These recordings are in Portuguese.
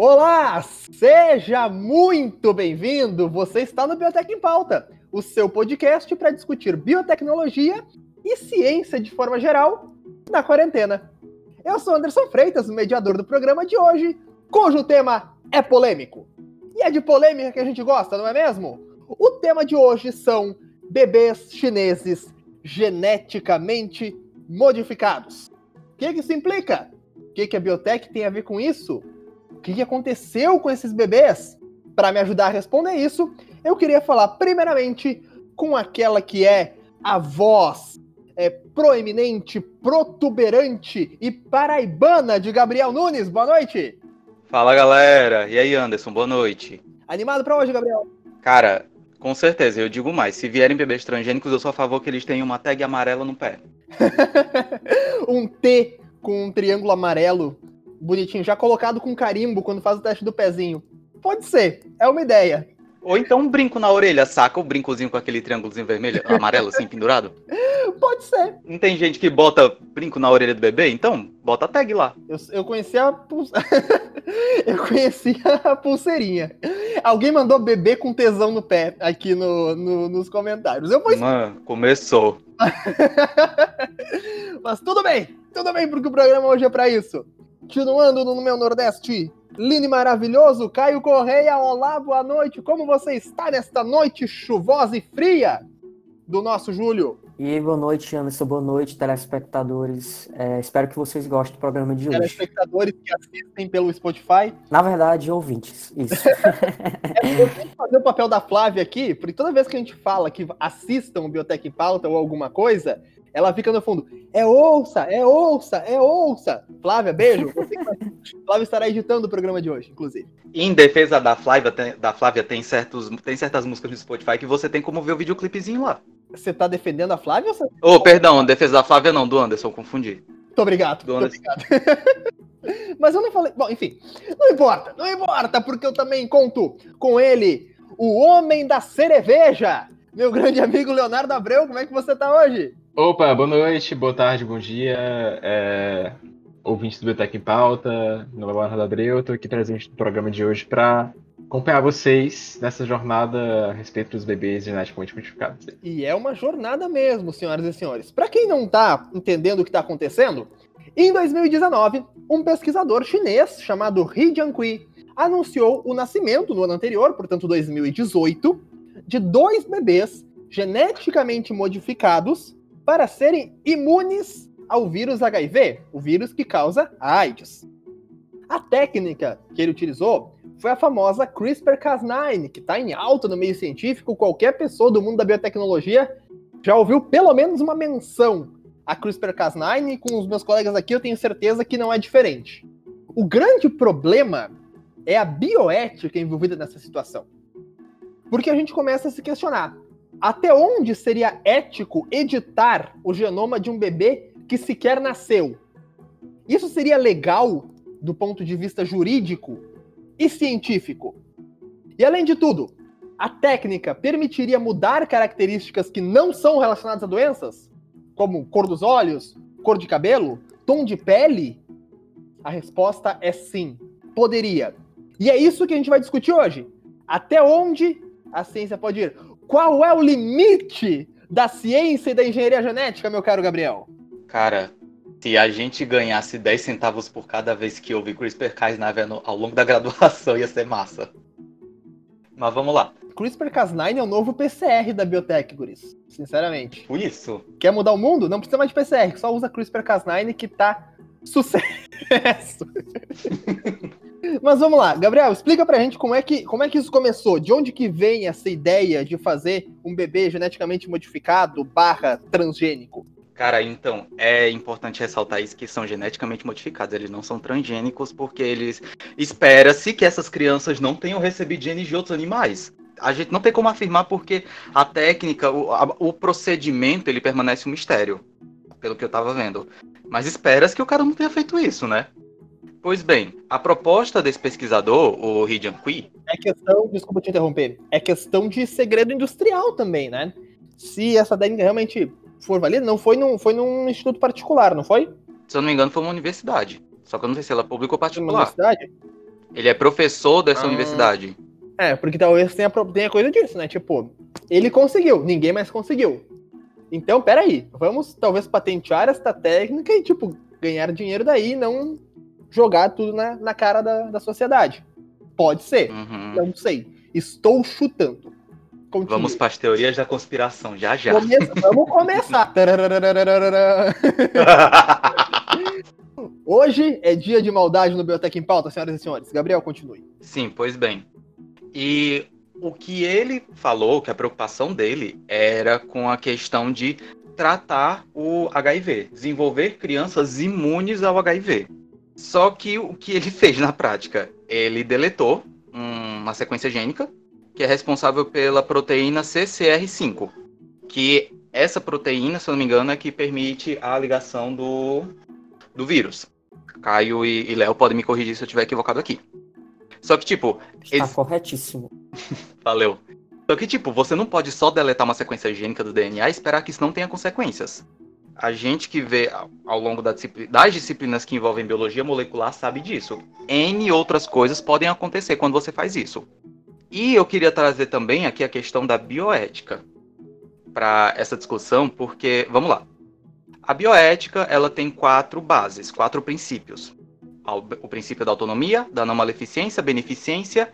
Olá, seja muito bem-vindo. Você está no Biotech em Pauta, o seu podcast para discutir biotecnologia e ciência de forma geral na quarentena. Eu sou Anderson Freitas, o mediador do programa de hoje, cujo tema é polêmico. E é de polêmica que a gente gosta, não é mesmo? O tema de hoje são bebês chineses geneticamente modificados. O que, que isso implica? O que, que a biotech tem a ver com isso? O que, aconteceu com esses bebês? Para me ajudar a responder isso, eu queria falar primeiramente com aquela que é a voz é, proeminente, protuberante e paraibana de Gabriel Nunes. Boa noite! Fala galera! E aí, Anderson? Boa noite. Animado para hoje, Gabriel? Cara, com certeza, eu digo mais. Se vierem bebês transgênicos, eu sou a favor que eles tenham uma tag amarela no pé. um T com um triângulo amarelo bonitinho, já colocado com carimbo quando faz o teste do pezinho. Pode ser, é uma ideia. Ou então um brinco na orelha, saca? O brincozinho com aquele triângulozinho vermelho, amarelo assim, pendurado? Pode ser. Não tem gente que bota brinco na orelha do bebê? Então, bota a tag lá. Eu, eu conheci a pulse... Eu conheci a pulseirinha. Alguém mandou bebê com tesão no pé aqui no, no nos comentários. Eu vou... Mano, começou. Mas tudo bem, tudo bem, porque o programa hoje é para isso. Continuando no meu Nordeste, lindo e maravilhoso, Caio Correia, olá, boa noite. Como você está nesta noite chuvosa e fria do nosso Júlio? E boa noite, Anderson, boa noite, telespectadores. É, espero que vocês gostem do programa de hoje. Telespectadores que assistem pelo Spotify. Na verdade, ouvintes, isso. é, eu tenho que fazer o papel da Flávia aqui, porque toda vez que a gente fala que assistam o Biotech Pauta ou alguma coisa, ela fica no fundo, é ouça, é ouça, é ouça. Flávia, beijo. Flávia estará editando o programa de hoje, inclusive. Em defesa da Flávia, tem, da Flávia tem, certos, tem certas músicas no Spotify que você tem como ver o videoclipezinho lá. Você tá defendendo a Flávia você... Oh, perdão, defesa da Flávia não, do Anderson, confundi. Muito obrigado, do muito obrigado. Mas eu não falei... Bom, enfim, não importa, não importa, porque eu também conto com ele, o homem da cereveja, meu grande amigo Leonardo Abreu, como é que você tá hoje? Opa, boa noite, boa tarde, bom dia. É, ouvintes do Biotech em Pauta, meu nome é Leonardo Abreu, estou aqui presente no programa de hoje para acompanhar vocês nessa jornada a respeito dos bebês geneticamente modificados. E é uma jornada mesmo, senhoras e senhores. Para quem não está entendendo o que está acontecendo, em 2019, um pesquisador chinês chamado He Jiankui anunciou o nascimento no ano anterior, portanto 2018, de dois bebês geneticamente modificados para serem imunes ao vírus HIV, o vírus que causa a AIDS. A técnica que ele utilizou foi a famosa CRISPR-Cas9, que está em alta no meio científico. Qualquer pessoa do mundo da biotecnologia já ouviu pelo menos uma menção a CRISPR-Cas9, e com os meus colegas aqui eu tenho certeza que não é diferente. O grande problema é a bioética envolvida nessa situação. Porque a gente começa a se questionar: até onde seria ético editar o genoma de um bebê que sequer nasceu? Isso seria legal do ponto de vista jurídico e científico? E além de tudo, a técnica permitiria mudar características que não são relacionadas a doenças? Como cor dos olhos, cor de cabelo, tom de pele? A resposta é sim, poderia. E é isso que a gente vai discutir hoje. Até onde a ciência pode ir? Qual é o limite da ciência e da engenharia genética, meu caro Gabriel? Cara, se a gente ganhasse 10 centavos por cada vez que houve CRISPR-Cas9 ao longo da graduação, ia ser massa. Mas vamos lá. CRISPR-Cas9 é o novo PCR da biotech, guris. Sinceramente. Por isso. Quer mudar o mundo? Não precisa mais de PCR, só usa CRISPR-Cas9 que tá sucesso. Mas vamos lá, Gabriel, explica pra gente como é, que, como é que isso começou, de onde que vem essa ideia de fazer um bebê geneticamente modificado barra transgênico? Cara, então, é importante ressaltar isso que são geneticamente modificados, eles não são transgênicos porque eles espera-se que essas crianças não tenham recebido genes de outros animais. A gente não tem como afirmar porque a técnica, o, a, o procedimento, ele permanece um mistério, pelo que eu tava vendo. Mas espera-se que o cara não tenha feito isso, né? Pois bem, a proposta desse pesquisador, o He Jiankui... É questão, desculpa te interromper, é questão de segredo industrial também, né? Se essa técnica realmente for válida, não foi num, foi num instituto particular, não foi? Se eu não me engano, foi uma universidade. Só que eu não sei se ela é pública ou particular. Uma universidade? Ele é professor dessa Ah. universidade. É, porque talvez tenha, tenha coisa disso, né? Tipo, ele conseguiu, ninguém mais conseguiu. Então, peraí, vamos talvez patentear esta técnica e, tipo, ganhar dinheiro daí e não jogar tudo na, na cara da, da sociedade. Pode ser, Uhum. não sei. Estou chutando. Continue. Vamos para as teorias da conspiração, já já. Come- Vamos começar. Hoje é dia de maldade no Biotech em Pauta, senhoras e senhores. Gabriel, continue. Sim, pois bem. E o que ele falou, que a preocupação dele era com a questão de tratar o HIV, desenvolver crianças imunes ao HIV. Só que o que ele fez na prática? Ele deletou um- uma sequência gênica que é responsável pela proteína CCR5, que essa proteína, se eu não me engano, é que permite a ligação do, do vírus. Caio e, e Léo podem me corrigir se eu estiver equivocado aqui. Só que, tipo, Está corretíssimo. Valeu. Só que, tipo, você não pode só deletar uma sequência gênica do DNA e esperar que isso não tenha consequências. A gente que vê ao- longo da das disciplinas que envolvem biologia molecular sabe disso. N outras coisas podem acontecer quando você faz isso. E eu queria trazer também aqui a questão da bioética para essa discussão, porque, vamos lá. A bioética, ela tem quatro bases, quatro princípios. O princípio da autonomia, da não maleficência, beneficência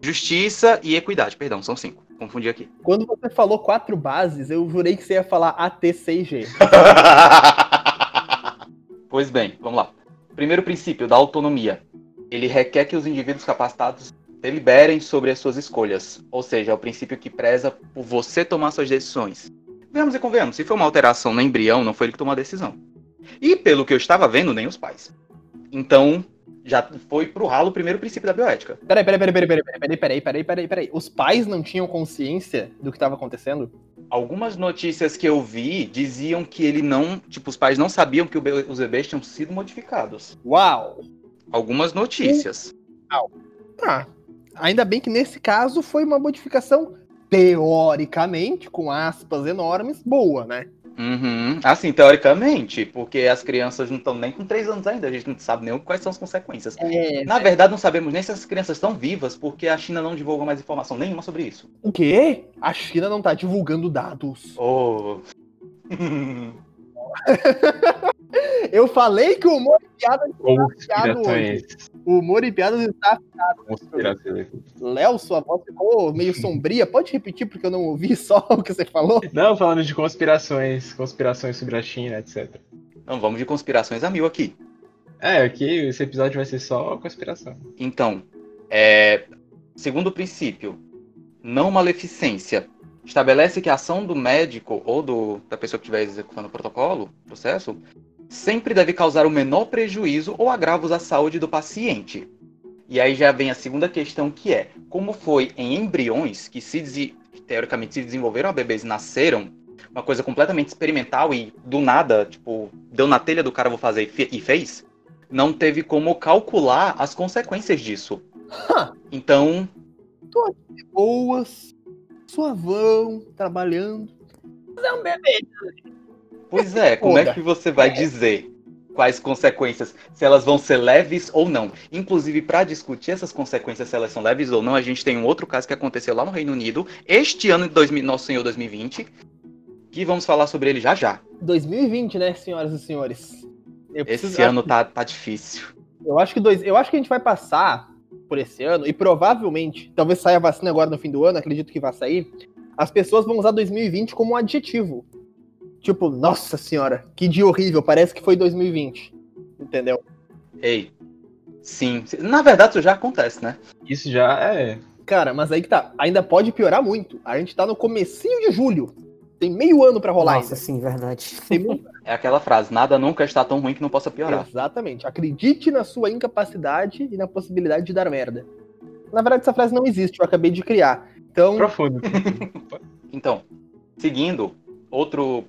Justiça e equidade, perdão, são cinco. Confundi aqui. Quando você falou quatro bases, eu jurei que você ia falar ATCG. pois bem, vamos lá. Primeiro princípio da autonomia. Ele requer que os indivíduos capacitados deliberem sobre as suas escolhas. Ou seja, é o princípio que preza por você tomar suas decisões. Vemos e convenhamos, se foi uma alteração no embrião, não foi ele que tomou a decisão. E pelo que eu estava vendo, nem os pais. Então, já foi pro ralo o primeiro princípio da bioética. Peraí, peraí, peraí, peraí, peraí, peraí, peraí, peraí, peraí, peraí. Os pais não tinham consciência do que estava acontecendo? Algumas notícias que eu vi diziam que ele não. Tipo, os pais não sabiam que os bebês tinham sido modificados. Uau! Algumas notícias. Tá. Ainda bem que nesse caso foi uma modificação teoricamente, com aspas enormes, boa, né? Uhum. Assim, teoricamente, porque as crianças não estão nem com 3 anos ainda, a gente não sabe nem quais são as consequências. É. Na verdade, não sabemos nem se as crianças estão vivas, porque a China não divulga mais informação nenhuma sobre isso. O quê? A China não tá divulgando dados. Oh. Eu falei que o humor e piadas, Conspirações. O humor e piadas está. Léo, sua voz ficou meio sombria. Pode repetir porque eu não ouvi só o que você falou? Não, falando de conspirações, conspirações sobre a China, etc. Não, vamos de conspirações a mil aqui. É, aqui esse episódio vai ser só conspiração. Então, é, segundo princípio, não maleficência. Estabelece que a ação do médico ou do, da pessoa que estiver executando o protocolo, processo, sempre deve causar o menor prejuízo ou agravos à saúde do paciente. E aí já vem a segunda questão que é, como foi em embriões que se teoricamente se desenvolveram a bebês e nasceram, uma coisa completamente experimental e do nada, tipo, deu na telha do cara, vou fazer e fe- e fez, não teve como calcular as consequências disso. Então, Boas, suavão, trabalhando. Mas é um bebê. Pois é, como é que você vai dizer quais consequências, se elas vão ser leves ou não? Inclusive, para discutir essas consequências, se elas são leves ou não, a gente tem um outro caso que aconteceu lá no Reino Unido, este ano de 2000, Nosso Senhor 2020, que vamos falar sobre ele já já. 2020, né, senhoras e senhores? Eu Esse preciso- ano tá, tá difícil. Eu acho que dois, eu acho que a gente vai passar por esse ano e provavelmente, talvez saia a vacina agora no fim do ano, acredito que vai sair. As pessoas vão usar 2020 como um adjetivo. Tipo, nossa senhora, que dia horrível, parece que foi 2020. Entendeu? Ei, sim. Na verdade, isso já acontece, né? Isso já é. Cara, mas aí que tá, ainda pode piorar muito. A gente tá no comecinho de julho. Tem meio ano pra rolar Nossa, ainda. sim, verdade. Tem muito- É aquela frase, nada nunca está tão ruim que não possa piorar. Exatamente. Acredite na sua incapacidade e na possibilidade de dar merda. Na verdade, essa frase não existe, eu acabei de criar. Então, Profundo. Então, seguindo, outro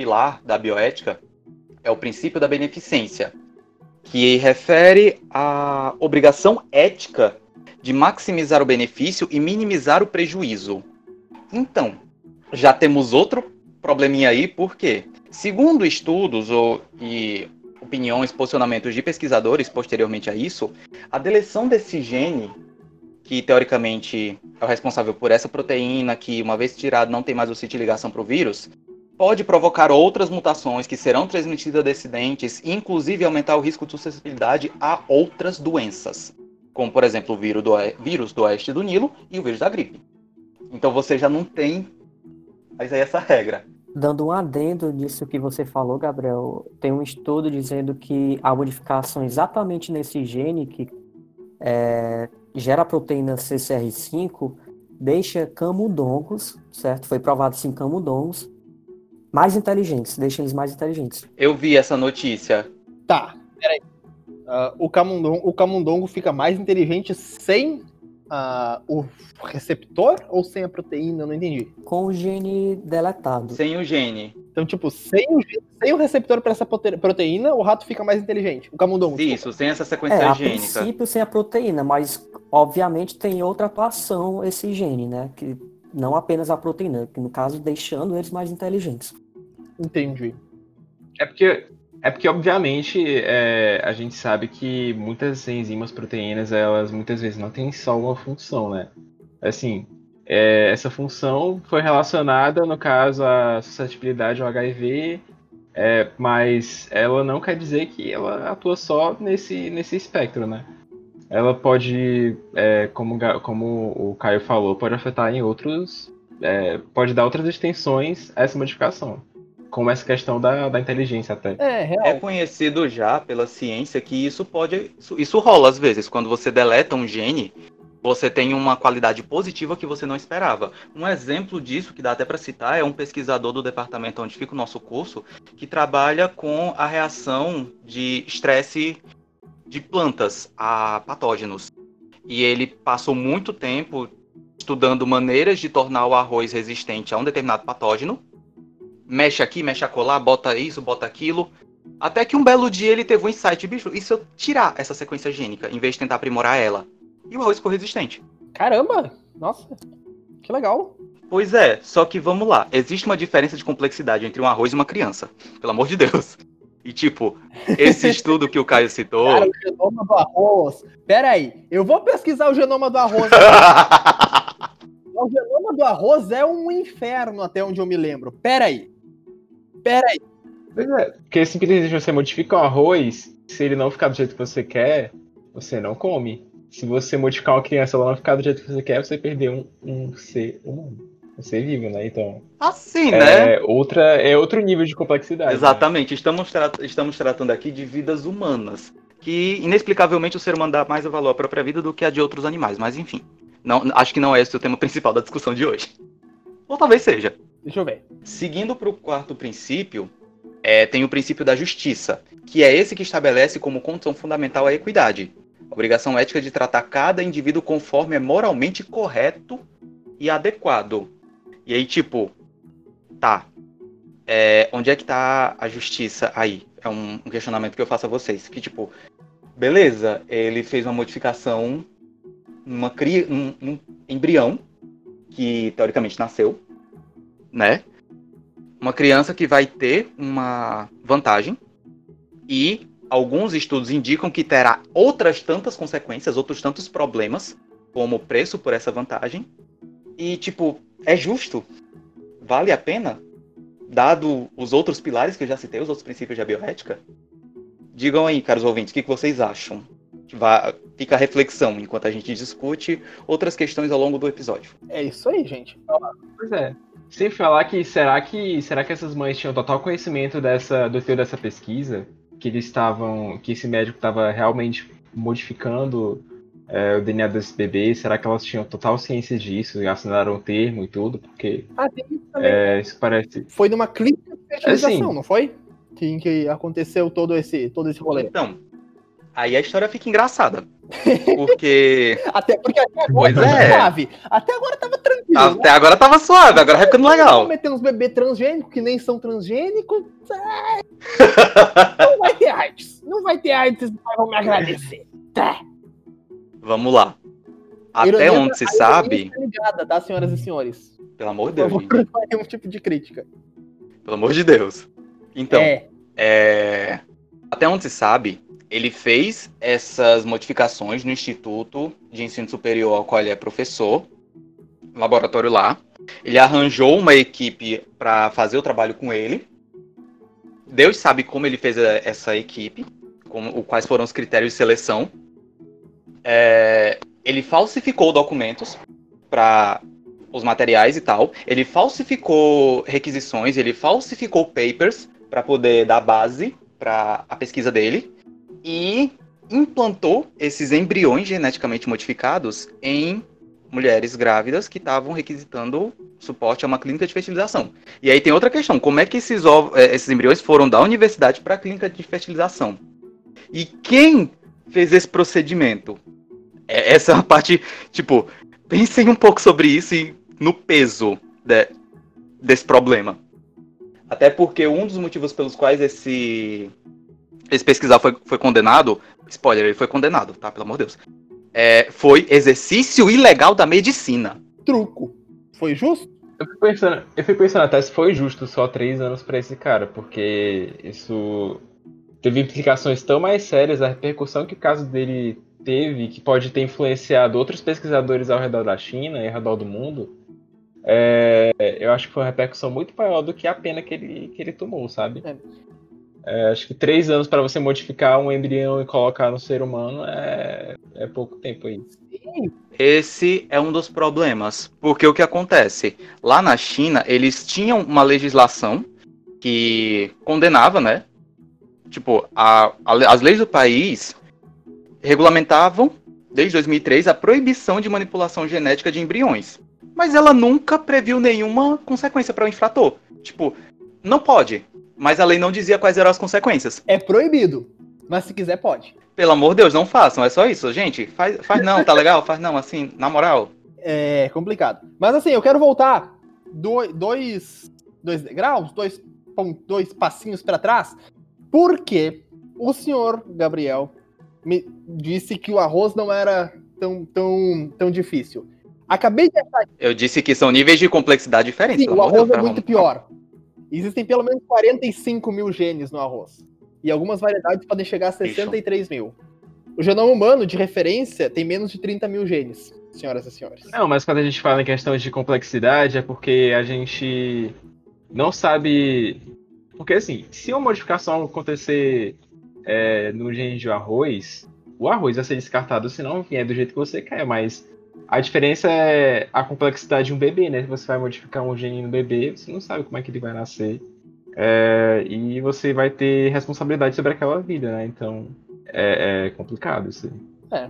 pilar da bioética é o princípio da beneficência, que refere à obrigação ética de maximizar o benefício e minimizar o prejuízo. Então, já temos outro probleminha aí, porque, segundo estudos ou, e opiniões, posicionamentos de pesquisadores posteriormente a isso, a deleção desse gene, que teoricamente é o responsável por essa proteína, que uma vez tirado não tem mais o sítio de ligação para o vírus, pode provocar outras mutações que serão transmitidas a descendentes, inclusive aumentar o risco de suscetibilidade a outras doenças, como por exemplo o vírus do, vírus do oeste do Nilo e o vírus da gripe. Então você já não tem mas aí essa regra. Dando um adendo nisso que você falou, Gabriel, tem um estudo dizendo que a modificação exatamente nesse gene que é, gera a proteína CCR5 deixa camundongos, certo? Foi provado sim camundongos mais inteligentes, deixa eles mais inteligentes. Eu vi essa notícia. Tá, peraí. Uh, o, camundongo, o camundongo fica mais inteligente sem uh, o receptor ou sem a proteína? Eu não entendi. Com o gene deletado. Sem o gene. Então, tipo, sem o, sem o receptor para essa proteína, o rato fica mais inteligente. O camundongo. Isso, desculpa. sem essa sequência é, gênica. A princípio, sem a proteína, mas obviamente tem outra atuação esse gene, né? Que não apenas a proteína, que no caso deixando eles mais inteligentes. Entendi. É porque é porque, obviamente, é, a gente sabe que muitas enzimas, proteínas, elas muitas vezes não têm só uma função, né? Assim, é, essa função foi relacionada, no caso, à suscetibilidade ao HIV, é, mas ela não quer dizer que ela atua só nesse, nesse espectro, né? Ela pode, é, como, como o Caio falou, pode afetar em outros. É, pode dar outras extensões a essa modificação como essa questão da, da inteligência até. É, real. é conhecido já pela ciência que isso pode. Isso, isso rola às vezes. Quando você deleta um gene, você tem uma qualidade positiva que você não esperava. Um exemplo disso, que dá até para citar, é um pesquisador do departamento onde fica o nosso curso, que trabalha com a reação de estresse de plantas a patógenos. E ele passou muito tempo estudando maneiras de tornar o arroz resistente a um determinado patógeno mexe aqui, mexe acolá, bota isso, bota aquilo. Até que um belo dia ele teve um insight, bicho, e se eu tirar essa sequência gênica, em vez de tentar aprimorar ela? E o arroz ficou resistente. Caramba! Nossa, que legal. Pois é, só que vamos lá. Existe uma diferença de complexidade entre um arroz e uma criança. Pelo amor de Deus. E tipo, esse estudo que o Caio citou. Cara, o genoma do arroz. Pera aí, eu vou pesquisar o genoma do arroz. o genoma do arroz é um inferno, até onde eu me lembro. Pera aí. Pera aí. Pois é, porque simplesmente você modifica o arroz, se ele não ficar do jeito que você quer, você não come. Se você modificar uma criança ela não ficar do jeito que você quer, você perdeu um, um ser humano. Um ser vivo, né? Então. Assim, é né? Outra, é outro nível de complexidade. Exatamente. Né? Estamos, tra estamos tratando aqui de vidas humanas. Que inexplicavelmente o ser humano dá mais valor à própria vida do que a de outros animais. Mas enfim. Não, acho que não é esse o tema principal da discussão de hoje. Ou talvez seja. Deixa eu ver. Seguindo para o quarto princípio, é, tem o princípio da justiça, que é esse que estabelece como condição fundamental a equidade. A obrigação ética de tratar cada indivíduo conforme é moralmente correto e adequado. E aí, tipo, tá. É, onde é que tá a justiça aí? É um, um questionamento que eu faço a vocês. Que, tipo, beleza, ele fez uma modificação numa cria, num, num embrião que teoricamente nasceu, né? Uma criança que vai ter uma vantagem e alguns estudos indicam que terá outras tantas consequências, outros tantos problemas, como o preço por essa vantagem. E, tipo, é justo? Vale a pena? Dado os outros pilares que eu já citei, os outros princípios da bioética? Digam aí, caros ouvintes, o que vocês acham? Fica a reflexão enquanto a gente discute outras questões ao longo do episódio. É isso aí, gente. Pois é. Sem falar que será que será que essas mães tinham total conhecimento dessa do teu dessa pesquisa que eles estavam que esse médico estava realmente modificando é, o DNA desses bebês? Será que elas tinham total ciência disso e assinaram o termo e tudo? Porque ah, isso, é, isso parece foi numa clínica de fertilização, assim, não foi? Que, que aconteceu todo esse todo esse rolê. Então, aí a história fica engraçada. Porque. Até porque até agora pois tava é. suave. Até agora tava tranquilo. Até né? agora tava suave, agora vai ficando legal. meter uns bebês transgênicos que nem são transgênicos. não vai ter AIDS. Não vai ter AIDS, vocês vão me agradecer. Tá. Vamos lá. Até Ironia- onde se sabe. está ligada, tá, senhoras e senhores? Pelo amor de Deus, não nenhum tipo de crítica. Pelo amor de Deus. Então, é, é. Até onde se sabe, ele fez essas modificações no Instituto de Ensino Superior ao qual ele é professor, laboratório lá. Ele arranjou uma equipe para fazer o trabalho com ele. Deus sabe como ele fez essa equipe, como, quais foram os critérios de seleção. É, ele falsificou documentos para os materiais e tal. Ele falsificou requisições, ele falsificou papers para poder dar base para a pesquisa dele e implantou esses embriões geneticamente modificados em mulheres grávidas que estavam requisitando suporte a uma clínica de fertilização. E aí tem outra questão: como é que esses, eh, esses embriões foram da universidade para a clínica de fertilização? E quem fez esse procedimento? É, essa é uma parte, tipo, pensem um pouco sobre isso e no peso de, desse problema. Até porque um dos motivos pelos quais esse, esse pesquisador foi, foi condenado, spoiler, ele foi condenado, tá? Pelo amor de Deus. É, foi exercício ilegal da medicina. Truco. Foi justo? Eu fui pensando, eu fui pensando até se foi justo só três anos para esse cara, porque isso teve implicações tão mais sérias, a repercussão que o caso dele teve, que pode ter influenciado outros pesquisadores ao redor da China e ao redor do mundo, é, eu acho que foi uma repercussão muito maior do que a pena que ele, que ele tomou, sabe? É. É, acho que três anos para você modificar um embrião e colocar no ser humano é, é pouco tempo aí. Esse é um dos problemas, porque o que acontece? Lá na China, eles tinham uma legislação que condenava, né? Tipo, a, a, as leis do país regulamentavam, desde 2003, a proibição de manipulação genética de embriões. Mas ela nunca previu nenhuma consequência para o infrator. Tipo, não pode. Mas a lei não dizia quais eram as consequências. É proibido. Mas se quiser, pode. Pelo amor de Deus, não façam. É só isso, gente. Faz, faz não, tá legal? Faz não, assim, na moral. É complicado. Mas assim, eu quero voltar dois, dois, dois degraus, dois, dois passinhos para trás, porque o senhor Gabriel me disse que o arroz não era tão, tão, tão difícil. Acabei de achar. Eu disse que são níveis de complexidade diferentes. Sim, o arroz Deus, é muito pior. Existem pelo menos 45 mil genes no arroz. E algumas variedades podem chegar a 63 mil. O genoma humano, de referência, tem menos de 30 mil genes, senhoras e senhores. Não, mas quando a gente fala em questão de complexidade, é porque a gente não sabe. Porque, assim, se uma modificação acontecer é, no gene de arroz, o arroz vai ser descartado se não vier do jeito que você quer, mas a diferença é a complexidade de um bebê, né? Você vai modificar um gene no bebê, você não sabe como é que ele vai nascer. É, e você vai ter responsabilidade sobre aquela vida, né? Então é, é complicado isso. É.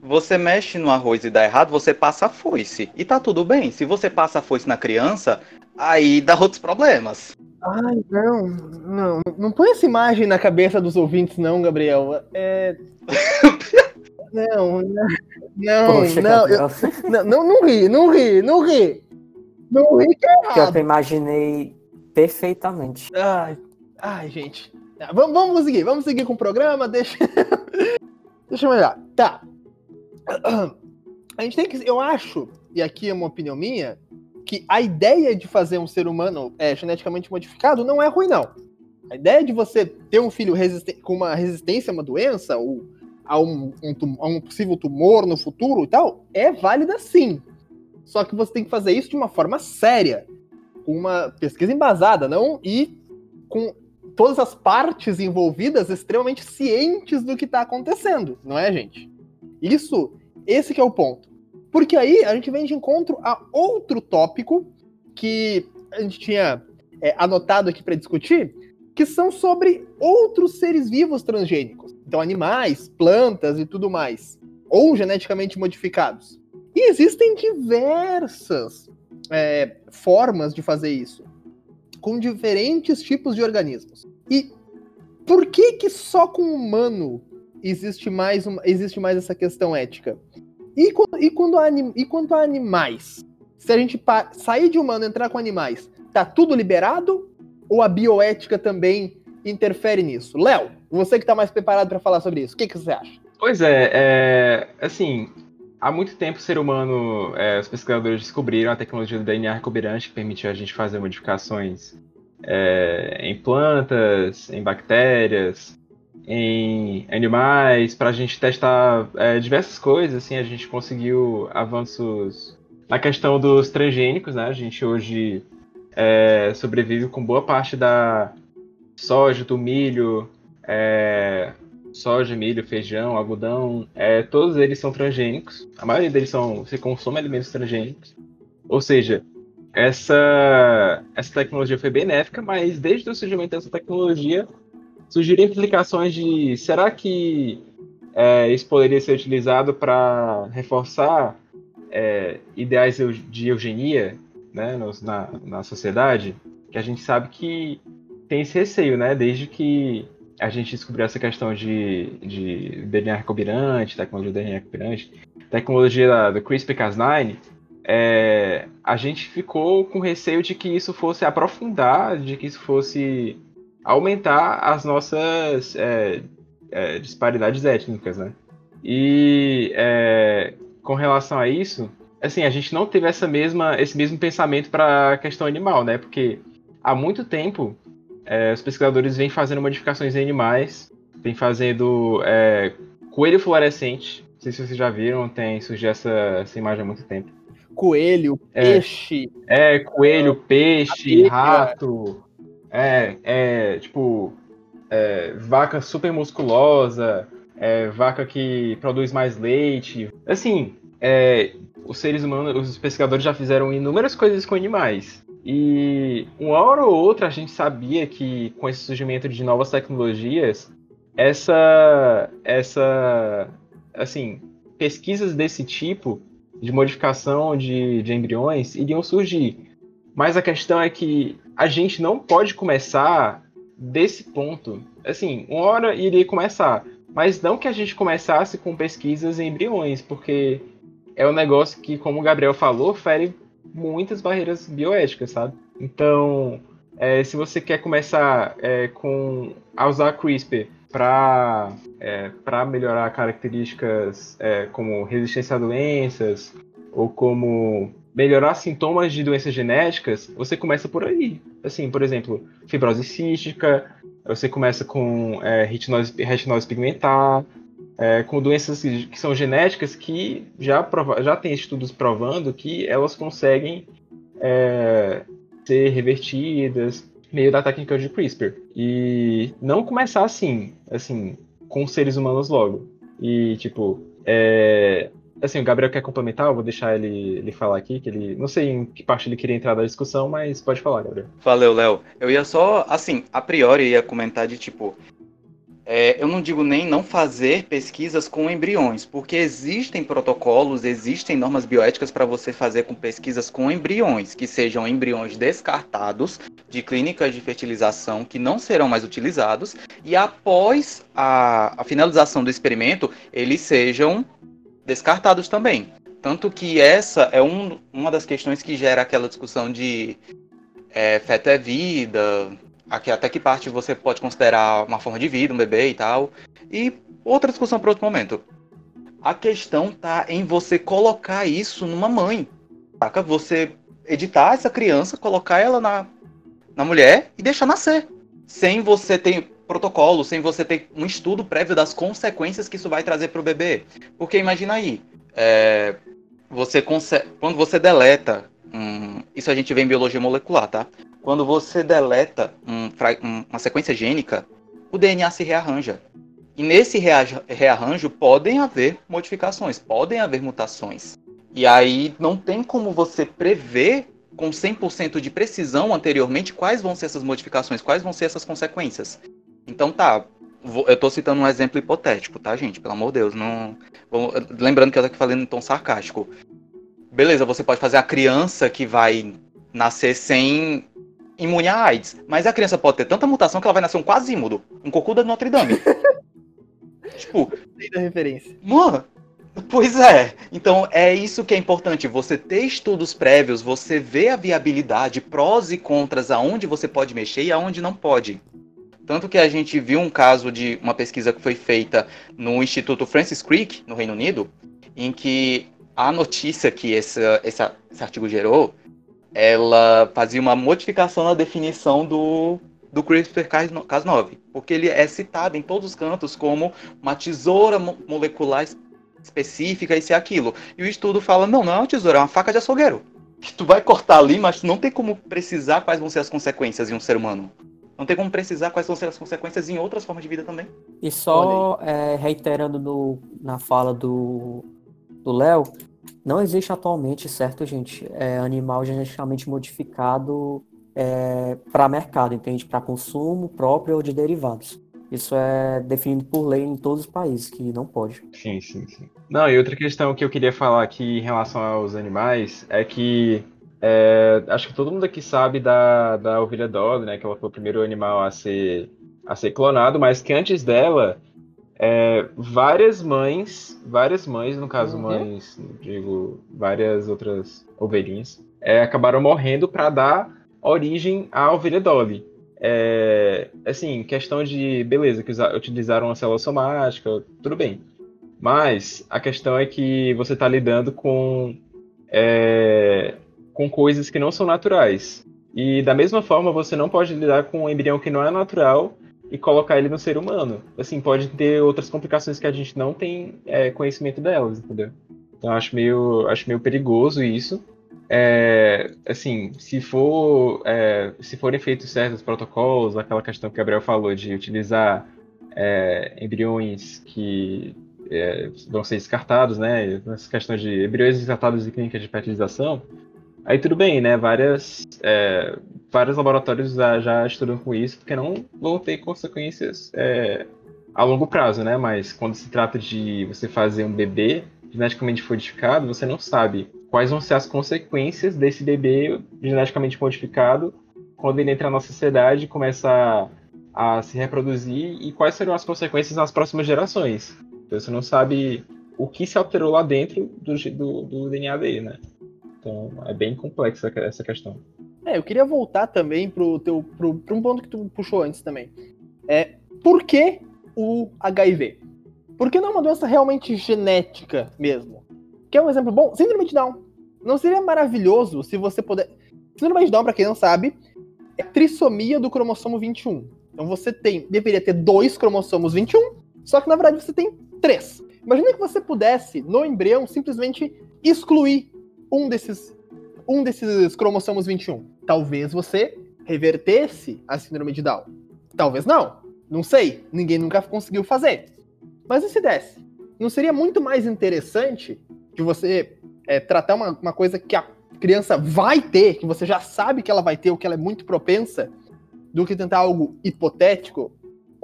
Você mexe no arroz e dá errado, você passa a foice. E tá tudo bem. Se você passa a foice na criança, aí dá outros problemas. Ai, não, não. Não põe essa imagem na cabeça dos ouvintes, não, Gabriel. É. Não, não, não, Poxa, não, eu, não, não, não ri, não ri, não ri. Não ri que é errado. Que eu imaginei perfeitamente. Ai, ai gente. Tá, vamos, vamos seguir, vamos seguir com o programa, deixa... deixa eu olhar. Tá. A gente tem que, eu acho, e aqui é uma opinião minha, que a ideia de fazer um ser humano é, geneticamente modificado não é ruim, não. A ideia de você ter um filho com uma resistência a uma doença, ou a um, um, a um possível tumor no futuro e tal, é válida sim. Só que você tem que fazer isso de uma forma séria, com uma pesquisa embasada, não e com todas as partes envolvidas extremamente cientes do que está acontecendo, não é, gente? Isso, esse é o ponto. Porque aí a gente vem de encontro a outro tópico que a gente tinha é, anotado aqui para discutir, que são sobre outros seres vivos transgênicos. Então, animais, plantas e tudo mais. Ou geneticamente modificados. E existem diversas é, formas de fazer isso. Com diferentes tipos de organismos. E por que que só com humano existe mais, uma, existe mais essa questão ética? E, e, quando anim, e quanto a animais? Se a gente sair de humano e entrar com animais, tá tudo liberado? Ou a bioética também interfere nisso? Léo, você que está mais preparado para falar sobre isso, o que, que você acha? Pois é, é, assim, há muito tempo o ser humano, é, os pesquisadores descobriram a tecnologia do DNA recombinante que permitiu a gente fazer modificações é, em plantas, em bactérias, em animais, para a gente testar é, diversas coisas, assim, a gente conseguiu avanços na questão dos transgênicos, né? A gente hoje é, sobrevive com boa parte da soja, do milho, é, soja, milho, feijão, algodão, é, todos eles são transgênicos. A maioria deles são, você consome alimentos transgênicos. Ou seja, essa, essa tecnologia foi benéfica, mas desde o surgimento dessa tecnologia, surgiram implicações de será que é, isso poderia ser utilizado para reforçar é, ideais de eugenia né, na, na sociedade? Que a gente sabe que tem esse receio, né? Desde que a gente descobriu essa questão de, de DNA recombinante, tecnologia DNA recombinante, tecnologia do CRISPR-Cas9, é, a gente ficou com receio de que isso fosse aprofundar, de que isso fosse aumentar as nossas é, é, disparidades étnicas, né? E é, com relação a isso, assim, a gente não teve essa mesma, esse mesmo pensamento para a questão animal, né? Porque há muito tempo é, os pesquisadores vêm fazendo modificações em animais, vêm fazendo é, coelho fluorescente. Não sei se vocês já viram, tem surgiu essa, essa imagem há muito tempo coelho, é. peixe. É, coelho, peixe, rato. É, é, tipo, é, vaca super musculosa, é, vaca que produz mais leite. Assim, é, os seres humanos, os pescadores já fizeram inúmeras coisas com animais. E uma hora ou outra a gente sabia que com esse surgimento de novas tecnologias, essa, essa, assim, pesquisas desse tipo de modificação de, de embriões iriam surgir. Mas a questão é que a gente não pode começar desse ponto. Assim, uma hora iria começar, mas não que a gente começasse com pesquisas em embriões, porque é um negócio que, como o Gabriel falou, fere muitas barreiras bioéticas, sabe? Então, é, se você quer começar é, com a usar CRISPR para é, melhorar características é, como resistência a doenças ou como melhorar sintomas de doenças genéticas, você começa por aí. Assim, por exemplo, fibrose cística, você começa com é, retinose, retinose pigmentar, é, com doenças que são genéticas que já, prova, já tem estudos provando que elas conseguem é, ser revertidas, meio da técnica de CRISPR. E não começar assim, assim, com seres humanos logo. E, tipo, é... Assim, o Gabriel quer complementar, eu vou deixar ele, ele falar aqui, que ele. Não sei em que parte ele queria entrar da discussão, mas pode falar, Gabriel. Valeu, Léo. Eu ia só, assim, a priori ia comentar de tipo. É, eu não digo nem não fazer pesquisas com embriões, porque existem protocolos, existem normas bioéticas para você fazer com pesquisas com embriões, que sejam embriões descartados de clínicas de fertilização que não serão mais utilizados, e após a, a finalização do experimento, eles sejam descartados também. Tanto que essa é um, uma das questões que gera aquela discussão de é, feto é vida, aqui até que parte você pode considerar uma forma de vida, um bebê e tal. E outra discussão para outro momento. A questão tá em você colocar isso numa mãe. Saca? Você editar essa criança, colocar ela na, na mulher e deixar nascer. Sem você ter protocolo, sem você ter um estudo prévio das consequências que isso vai trazer para o bebê. Porque imagina aí, é, você consegue, quando você deleta, isso a gente vê em biologia molecular, tá? Quando você deleta um, uma sequência gênica, o DNA se rearranja. E nesse rearranjo podem haver modificações, podem haver mutações. E aí não tem como você prever com 100% de precisão anteriormente quais vão ser essas modificações, quais vão ser essas consequências. Então tá, eu estou citando um exemplo hipotético, tá, gente? Pelo amor de Deus, não. Lembrando que eu tô aqui falando em tom sarcástico. Beleza, você pode fazer a criança que vai nascer sem imune a AIDS. Mas a criança pode ter tanta mutação que ela vai nascer um quasímodo, um cocô da Notre Dame. tipo. da referência. Mano. Pois é. Então é isso que é importante. Você ter estudos prévios, você ver a viabilidade, prós e contras, aonde você pode mexer e aonde não pode. Tanto que a gente viu um caso de uma pesquisa que foi feita no Instituto Francis Crick, no Reino Unido, em que a notícia que esse, esse, esse artigo gerou ela fazia uma modificação na definição do do CRISPR-Cas9, porque ele é citado em todos os cantos como uma tesoura mo molecular específica, isso e aquilo. E o estudo fala, não, não é uma tesoura, é uma faca de açougueiro. Que tu vai cortar ali, mas não tem como precisar quais vão ser as consequências em um ser humano. Não tem como precisar quais vão ser as consequências em outras formas de vida também. E só é, reiterando no, na fala do Léo, não existe atualmente, certo, gente, é, animal geneticamente modificado é, para mercado, entende? Para consumo próprio ou de derivados. Isso é definido por lei em todos os países, que não pode. Sim, sim, sim. Não, e outra questão que eu queria falar aqui em relação aos animais é que é, acho que todo mundo aqui sabe da, da ovelha Dolly, né? Que ela foi o primeiro animal a ser, a ser clonado, mas que antes dela, é, várias mães, várias mães, no caso, uhum. mães, digo, várias outras ovelhinhas, é, acabaram morrendo para dar origem à ovelha Dolly. É, assim, questão de beleza, que utilizaram a célula somática, tudo bem. Mas a questão é que você está lidando com é, com coisas que não são naturais. E da mesma forma, você não pode lidar com um embrião que não é natural e colocar ele no ser humano. Assim, pode ter outras complicações que a gente não tem é, conhecimento delas, entendeu? Então acho meio, acho meio perigoso isso. É, assim, se for é, se forem feitos certos protocolos, aquela questão que o Gabriel falou de utilizar é, embriões que é, vão ser descartados, né? Essa questão de embriões descartados de clínica de fertilização, Aí tudo bem, né? Várias, é, vários laboratórios já, já, estudam com isso, porque não vão ter consequências é, a longo prazo, né? Mas quando se trata de você fazer um bebê geneticamente modificado, você não sabe quais vão ser as consequências desse bebê geneticamente modificado quando ele entra na sociedade começa a, a se reproduzir e quais serão as consequências nas próximas gerações. Então você não sabe o que se alterou lá dentro do, do, do DNA dele, né? Então é bem complexa essa questão. É, eu queria voltar também pro teu pro, pro um ponto que tu puxou antes também. É por que o HIV? Por que não é uma doença realmente genética mesmo? Que é um exemplo bom. Síndrome de Down. Não seria maravilhoso se você puder. Síndrome de Down, para quem não sabe, é trissomia do cromossomo 21. Então você tem, deveria ter dois cromossomos 21, só que na verdade você tem três. Imagina que você pudesse, no embrião, simplesmente excluir um desses um desses cromossomos 21. Talvez você revertesse a síndrome de Down. Talvez não. Não sei. Ninguém nunca conseguiu fazer. Mas e se desse? Não seria muito mais interessante de você é, tratar uma, uma coisa que a criança vai ter, que você já sabe que ela vai ter, ou que ela é muito propensa, do que tentar algo hipotético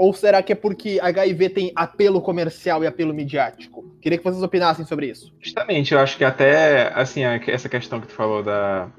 ou será que é porque HIV tem apelo comercial e apelo midiático? Queria que vocês opinassem sobre isso. Justamente, eu acho que até assim essa questão que tu falou da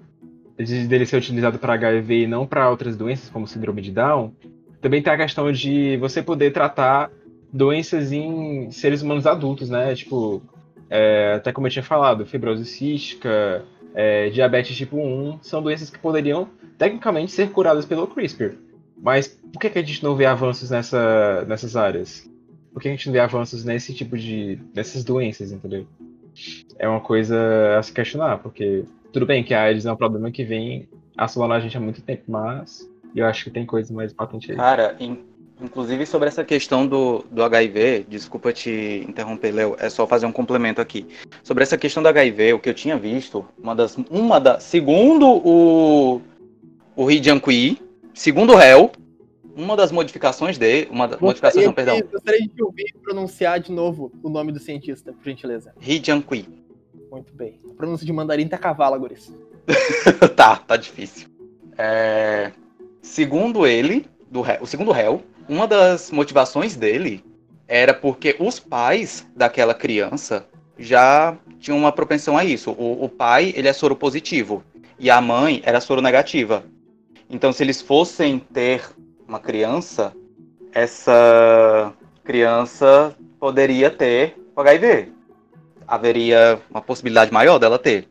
de dele ser utilizado para HIV e não para outras doenças como síndrome de Down, também tem a questão de você poder tratar doenças em seres humanos adultos, né? Tipo, é, até como eu tinha falado, fibrose cística, é, diabetes tipo 1, são doenças que poderiam tecnicamente ser curadas pelo CRISPR. Mas por que, que a gente não vê avanços nessa, nessas áreas? Por que a gente não vê avanços nesse tipo de. nessas doenças, entendeu? É uma coisa a se questionar, porque tudo bem que a AIDS é um problema que vem assolando a gente há muito tempo, mas eu acho que tem coisa mais patente aí. Cara, in, inclusive sobre essa questão do, do HIV, desculpa te interromper, Léo, é só fazer um complemento aqui. Sobre essa questão do HIV, o que eu tinha visto, uma das. Uma da, segundo o, o Ri Jiankui, segundo o réu, uma das modificações dele, uma das modificações, não, perdão. Gostaria de ouvir pronunciar de novo o nome do cientista, por gentileza. He Jiankui. Muito bem. A pronúncia de mandarim tá cavalo, Guris. tá, tá difícil. É... Segundo ele, do réu, o segundo réu, uma das motivações dele era porque os pais daquela criança já tinham uma propensão a isso. O, o pai, ele é soro positivo e a mãe era soro negativa. Então, se eles fossem ter uma criança, essa criança poderia ter HIV. Haveria uma possibilidade maior dela ter.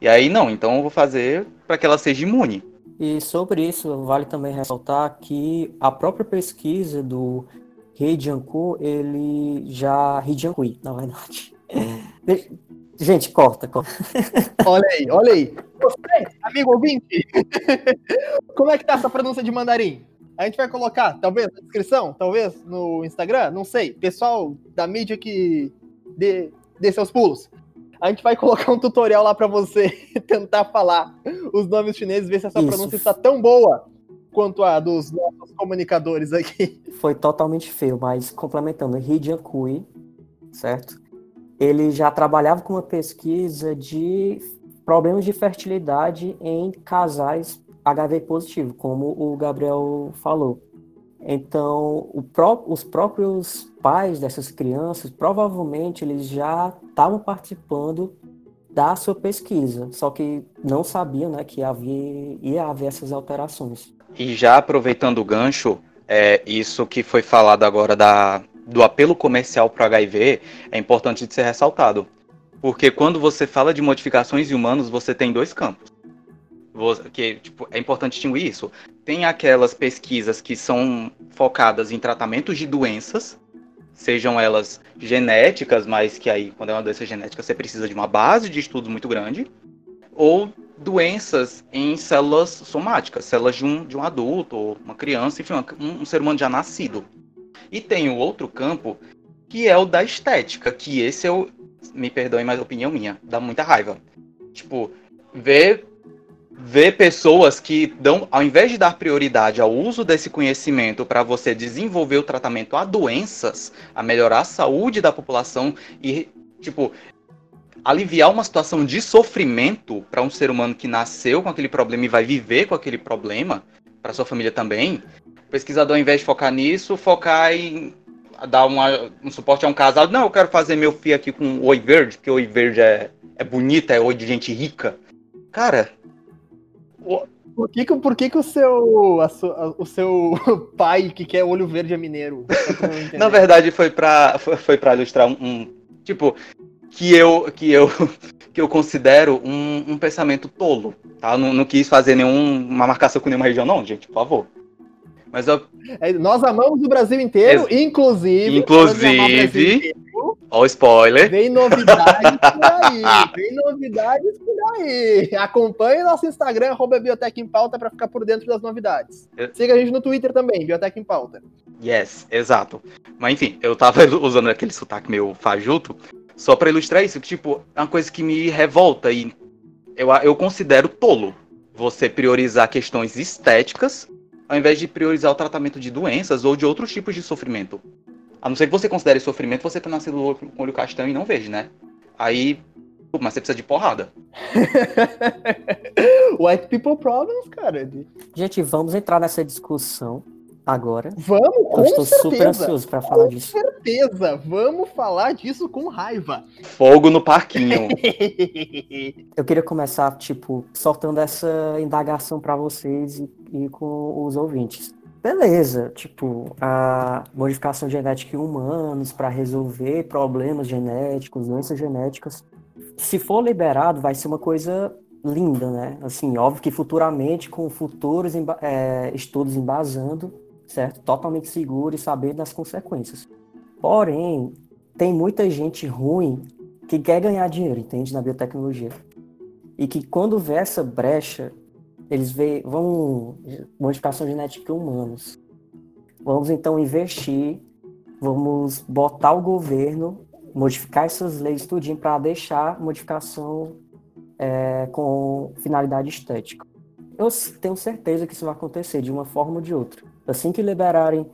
E aí, não, então eu vou fazer para que ela seja imune. E sobre isso, vale também ressaltar que a própria pesquisa do Rei Jianku, ele já. Rei Jiankui, na verdade. Gente, corta, corta. Olha aí, olha aí. Você, amigo ouvinte, como é que tá essa pronúncia de mandarim? A gente vai colocar, talvez, na descrição, talvez no Instagram, não sei. Pessoal da mídia que dê, dê seus pulos. A gente vai colocar um tutorial lá para você tentar falar os nomes chineses, ver se essa Isso. pronúncia está tão boa quanto a dos nossos comunicadores aqui. Foi totalmente feio, mas complementando, Ri Jiankui, certo? Ele já trabalhava com uma pesquisa de problemas de fertilidade em casais HIV positivo, como o Gabriel falou. Então, pró- os próprios pais dessas crianças, provavelmente, eles já estavam participando da sua pesquisa, só que não sabiam né, que havia, ia haver essas alterações. E já aproveitando o gancho, é, isso que foi falado agora da, do apelo comercial para o HIV é importante de ser ressaltado. Porque quando você fala de modificações em humanos, você tem dois campos. Que, tipo, é importante distinguir isso. Tem aquelas pesquisas que são focadas em tratamentos de doenças, sejam elas genéticas, mas que aí, quando é uma doença genética, você precisa de uma base de estudos muito grande, ou doenças em células somáticas, células de um, de um adulto, ou uma criança, enfim, um, um ser humano já nascido. E tem o outro campo, que é o da estética, que esse eu, me perdoem, mas é opinião minha, dá muita raiva. Tipo, ver, ver pessoas que dão, ao invés de dar prioridade ao uso desse conhecimento para você desenvolver o tratamento a doenças, a melhorar a saúde da população e, tipo, aliviar uma situação de sofrimento para um ser humano que nasceu com aquele problema e vai viver com aquele problema, para sua família também. O pesquisador, ao invés de focar nisso, focar em dar uma- um suporte a um casal. Não, eu quero fazer meu filho aqui com oi verde, porque oi verde é, é bonita, é oi de gente rica. Cara, Por que, que, por que, que o, seu, a a- o seu pai que quer olho verde é mineiro? Na verdade, foi pra, foi, foi pra ilustrar um, um- Tipo, que eu, que eu, que eu considero um, um pensamento tolo, tá? Não, não quis fazer nenhuma marcação com nenhuma região, não, gente, por favor. Mas eu, É, nós amamos o Brasil inteiro, inclusive. Inclusive- inteiro, ó, o spoiler. Vem novidades por aí. Vem novidades por aí. Acompanhe nosso Instagram, arroba Biotech em Pauta, para ficar por dentro das novidades. Eu- Siga a gente no Twitter também, Biotech em Pauta. Yes, exato. Mas enfim, eu tava usando aquele sotaque meio fajuto só pra ilustrar isso, que tipo, é uma coisa que me revolta e eu, eu considero tolo você priorizar questões estéticas ao invés de priorizar o tratamento de doenças ou de outros tipos de sofrimento. A não ser que você considere sofrimento você ter nascido com olho castanho e não vejo, né? Aí, mas você precisa de porrada. White People Problems, cara. Gente, vamos entrar nessa discussão agora. Vamos, com Eu estou super certeza. ansioso para falar Com disso. certeza. Vamos falar disso com raiva. Fogo no parquinho. Eu queria começar, tipo, soltando essa indagação para vocês e, e com os ouvintes. Beleza, tipo, a modificação genética em humanos para resolver problemas genéticos, doenças genéticas. Se for liberado, vai ser uma coisa linda, né? Assim, óbvio que futuramente, com futuros é, estudos embasando, certo? Totalmente seguro e sabendo das consequências. Porém, tem muita gente ruim que quer ganhar dinheiro, entende? Na biotecnologia. E que quando vê essa brecha, eles veem, vamos, modificação genética humanos. Vamos então investir, vamos botar o governo, modificar essas leis tudinho para deixar modificação é, com finalidade estética. Eu tenho certeza que isso vai acontecer de uma forma ou de outra. Assim que liberarem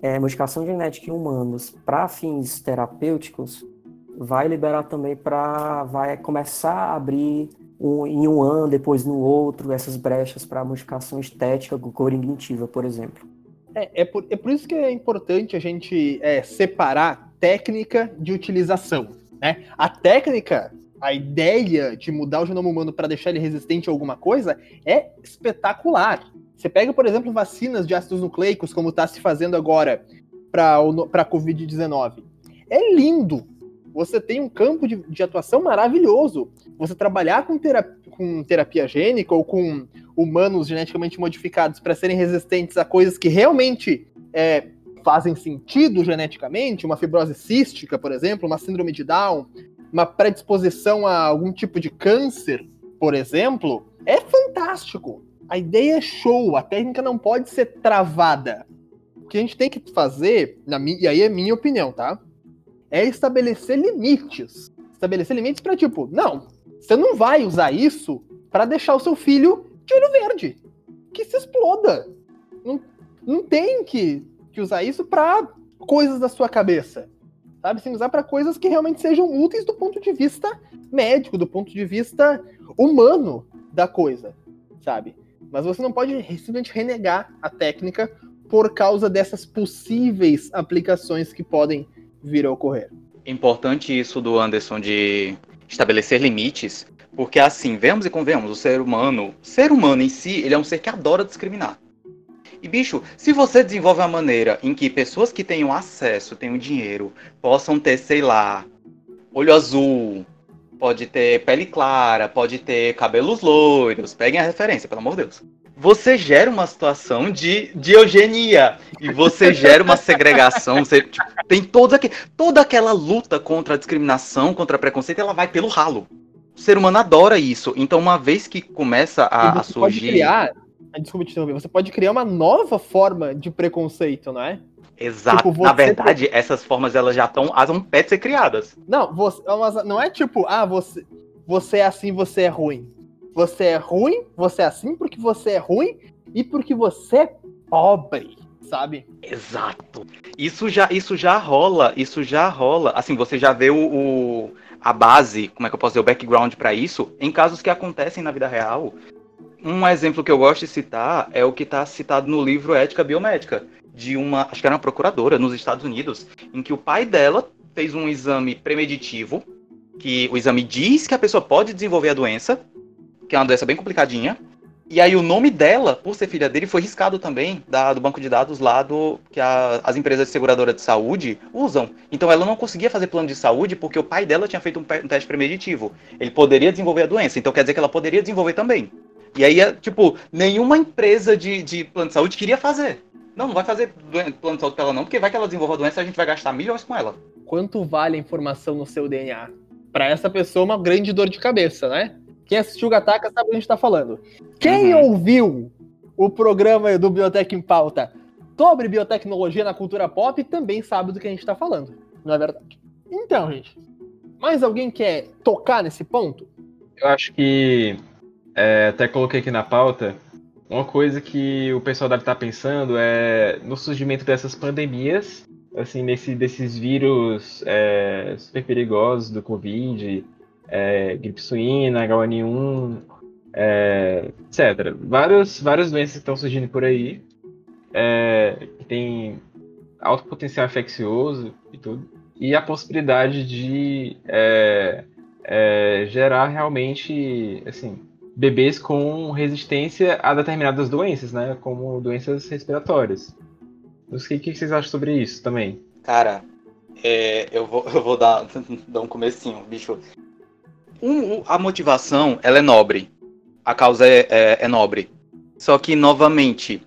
é, modificação genética em humanos para fins terapêuticos, vai liberar também para vai começar a abrir um, em um ano, depois no outro, essas brechas para modificação estética cognitiva, por exemplo. É, é, por, é por isso que é importante a gente é, separar técnica de utilização. Né? A técnica, a ideia de mudar o genoma humano para deixar ele resistente a alguma coisa é espetacular. Você pega, por exemplo, vacinas de ácidos nucleicos, como está se fazendo agora para a Covid-19. É lindo. Você tem um campo de, de atuação maravilhoso. Você trabalhar com, terapia, com terapia gênica ou com humanos geneticamente modificados para serem resistentes a coisas que realmente é, fazem sentido geneticamente, uma fibrose cística, por exemplo, uma síndrome de Down, uma predisposição a algum tipo de câncer, por exemplo, é fantástico. A ideia é show, a técnica não pode ser travada. O que a gente tem que fazer, na e aí é minha opinião, tá? É estabelecer limites. Estabelecer limites para tipo, não, você não vai usar isso para deixar o seu filho de olho verde. Que se exploda. Não, não tem que, que usar isso para coisas da sua cabeça. Sabe? Sem usar para coisas que realmente sejam úteis do ponto de vista médico, do ponto de vista humano da coisa, sabe? Mas você não pode simplesmente renegar a técnica por causa dessas possíveis aplicações que podem vir a ocorrer. Importante isso do Anderson de estabelecer limites, porque assim, vemos e convenhamos, o ser humano, ser humano em si, ele é um ser que adora discriminar. E bicho, se você desenvolve uma maneira em que pessoas que tenham acesso, tenham dinheiro, possam ter, sei lá, olho azul, pode ter pele clara, pode ter cabelos loiros, peguem a referência, pelo amor de Deus. Você gera uma situação de, de eugenia e você gera uma segregação. Você tipo, tem toda, toda aquela luta contra a discriminação, contra preconceito, ela vai pelo ralo. O ser humano adora isso. Então, uma vez que começa a, a surgir. Pode criar Desculpa te interromper. Você pode criar uma nova forma de preconceito, não é? Exato. Tipo, Na verdade, essas formas elas já estão as um pé de ser criadas. Não, você, não é tipo, ah, você, você é assim, você é ruim. Você é ruim, você é assim porque você é ruim e porque você é pobre, sabe? Exato. Isso já, isso já rola, isso já rola. Assim, você já vê o, o a base, como é que eu posso dizer, o background para isso, em casos que acontecem na vida real, um exemplo que eu gosto de citar é o que está citado no livro Ética Biomédica, de uma, acho que era uma procuradora nos Estados Unidos, em que o pai dela fez um exame premeditivo, que o exame diz que a pessoa pode desenvolver a doença, que é uma doença bem complicadinha, e aí o nome dela, por ser filha dele, foi riscado também da, do banco de dados lá do que a, as empresas de seguradora de saúde usam. Então ela não conseguia fazer plano de saúde porque o pai dela tinha feito um, um teste premeditivo. Ele poderia desenvolver a doença, então quer dizer que ela poderia desenvolver também. E aí, é, tipo, nenhuma empresa de, de plano de saúde queria fazer. Não, não vai fazer plano de saúde pra ela não, porque vai que ela desenvolva a doença e a gente vai gastar milhões com ela. Quanto vale a informação no seu DNA? Para essa pessoa, uma grande dor de cabeça, né? Quem assistiu o Gataca sabe o que a gente tá falando. Quem uhum. ouviu o programa do Biotech em Pauta sobre biotecnologia na cultura pop também sabe do que a gente tá falando, não é verdade? Então, gente, mais alguém quer tocar nesse ponto? Eu acho que é, até coloquei aqui na pauta, uma coisa que o pessoal deve estar pensando é no surgimento dessas pandemias, assim, nesse, desses vírus é, super perigosos do Covid, é, gripe suína, H1N1, é, etc. Várias, várias doenças estão surgindo por aí, é, que tem alto potencial infeccioso e tudo, e a possibilidade de é, é, gerar realmente, assim, bebês com resistência a determinadas doenças, né? Como doenças respiratórias. O que, vocês acham sobre isso também? Cara, é, eu, vou, eu vou dar, dar um comecinho, bicho. Um, a motivação, ela é nobre. A causa é, é, é nobre. Só que, novamente,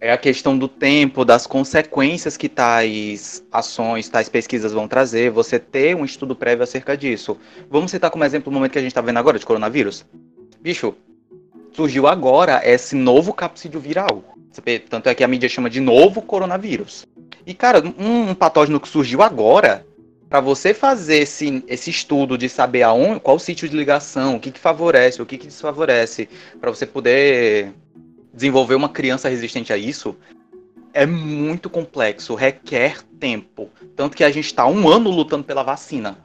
é a questão do tempo, das consequências que tais ações, tais pesquisas vão trazer, você ter um estudo prévio acerca disso. Vamos citar como exemplo o momento que a gente está vendo agora de coronavírus bicho, surgiu agora esse novo capsídeo viral. Tanto é que a mídia chama de novo coronavírus. E, cara, um, um patógeno que surgiu agora, para você fazer esse, esse estudo de saber aonde, qual sítio de ligação, o que, que favorece, o que, que desfavorece, para você poder desenvolver uma criança resistente a isso, é muito complexo, requer tempo. Tanto que a gente está um ano lutando pela vacina.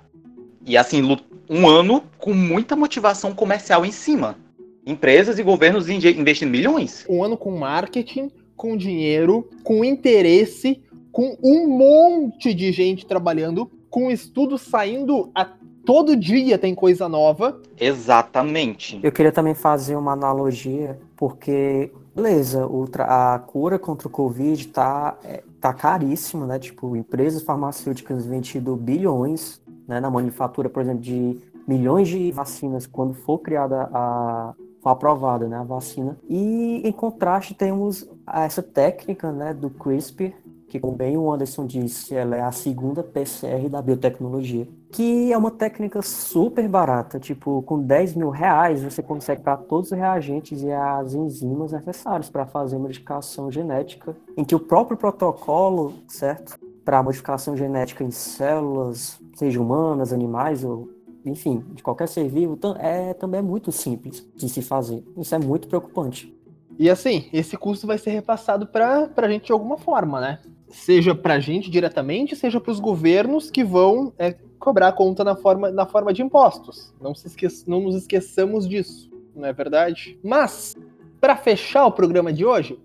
E assim, um ano com muita motivação comercial em cima. Empresas e governos investindo milhões. Um ano com marketing, com dinheiro, com interesse, com um monte de gente trabalhando, com estudos saindo a todo dia tem coisa nova. Exatamente. Eu queria também fazer uma analogia, porque, beleza, a cura contra o Covid tá, é, tá caríssima, né? Tipo, empresas farmacêuticas investindo bilhões né, na manufatura, por exemplo, de milhões de vacinas quando for criada a for aprovada né, a vacina. E em contraste temos essa técnica né, do CRISPR que, como bem o Anderson disse, ela é a segunda PCR da biotecnologia, que é uma técnica super barata, tipo, com 10 mil reais você consegue para todos os reagentes e as enzimas necessários para fazer modificação genética, em que o próprio protocolo, certo, para modificação genética em células, seja humanas, animais ou enfim, de qualquer ser vivo, é também é muito simples de se fazer. Isso é muito preocupante. E assim, esse custo vai ser repassado para a gente de alguma forma, né? Seja para a gente diretamente, seja para os governos que vão é, cobrar a conta na forma, na forma de impostos. Não, se esque não nos esqueçamos disso, não é verdade? Mas, para fechar o programa de hoje,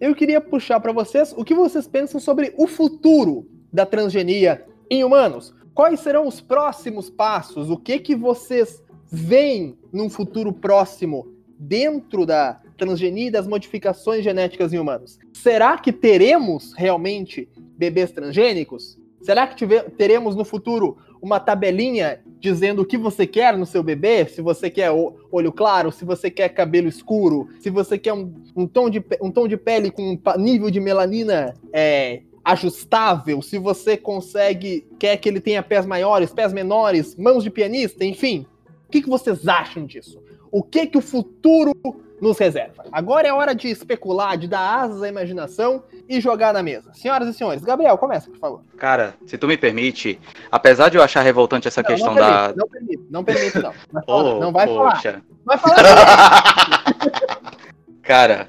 eu queria puxar para vocês o que vocês pensam sobre o futuro da transgenia em humanos. Quais serão os próximos passos? O que que vocês veem num futuro próximo dentro da transgenia e das modificações genéticas em humanos. Será que teremos realmente bebês transgênicos? Será que teremos no futuro uma tabelinha dizendo o que você quer no seu bebê? Se você quer olho claro, se você quer cabelo escuro, se você quer um, um tom, de, um tom de pele com um nível de melanina é, ajustável, se você consegue, quer que ele tenha pés maiores, pés menores, mãos de pianista, enfim. O que, que vocês acham disso? O que que o futuro nos reserva. Agora é hora de especular, de dar asas à imaginação e jogar na mesa. Senhoras e senhores, Gabriel, começa, por favor. Cara, se tu me permite, apesar de eu achar revoltante essa não, questão não permite, da. Não permite, não permite, não. oh, não vai poxa. falar. Vai falar. Cara,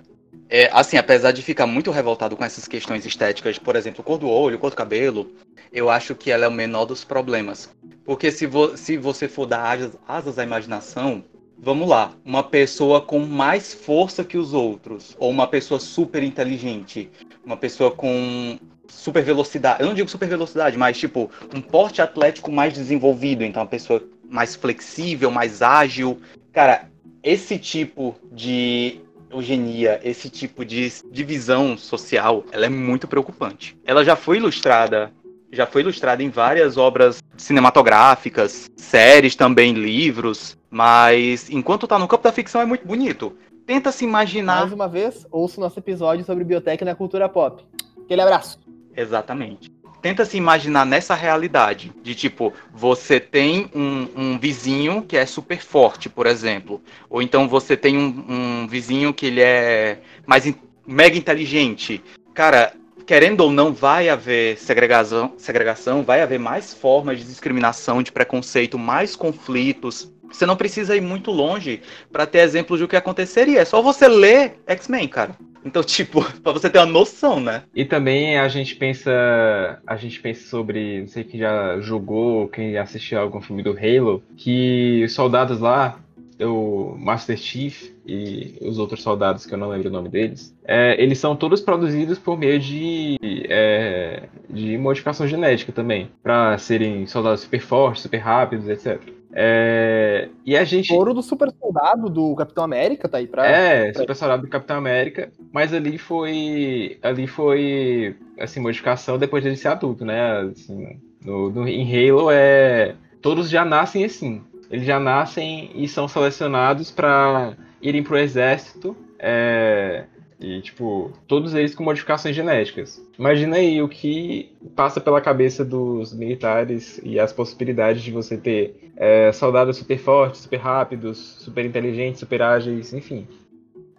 é, assim, apesar de ficar muito revoltado com essas questões estéticas, por exemplo, cor do olho, cor do cabelo, eu acho que ela é o menor dos problemas. Porque se, vo se você for dar asas, asas à imaginação, vamos lá, uma pessoa com mais força que os outros, ou uma pessoa super inteligente, uma pessoa com super velocidade, eu não digo super velocidade, mas tipo, um porte atlético mais desenvolvido, então uma pessoa mais flexível, mais ágil. Cara, esse tipo de eugenia, esse tipo de divisão social, ela é muito preocupante. Ela já foi ilustrada já foi ilustrada em várias obras cinematográficas, séries também, livros, mas enquanto tá no campo da ficção é muito bonito. Tenta se imaginar. Mais uma vez, ouça o nosso episódio sobre biblioteca na cultura pop. Aquele abraço. Exatamente. Tenta se imaginar nessa realidade. De tipo, você tem um, um vizinho que é super forte, por exemplo. Ou então você tem um, um vizinho que ele é mais in, mega inteligente. Cara, querendo ou não, vai haver segregação, segregação, vai haver mais formas de discriminação, de preconceito, mais conflitos. Você não precisa ir muito longe para ter exemplos do que aconteceria. É só você ler X-Men, cara. Então, tipo, para você ter uma noção, né? E também a gente pensa, a gente pensa sobre, não sei quem já jogou, quem assistiu algum filme do Halo, que os soldados lá, o Master Chief e os outros soldados, que eu não lembro o nome deles, é, eles são todos produzidos por meio de, é, de modificação genética também, para serem soldados super fortes, super rápidos, etc. É, e a gente. Ouro do super soldado do Capitão América tá aí pra. É, pra... super soldado do Capitão América, mas ali foi. Ali foi. Assim, modificação depois dele ser adulto, né? Assim, no, no, em Halo é. Todos já nascem assim. Eles já nascem e são selecionados para irem pro exército. É, e, tipo, todos eles com modificações genéticas. Imagina aí o que passa pela cabeça dos militares e as possibilidades de você ter é, soldados super fortes, super rápidos, super inteligentes, super ágeis, enfim.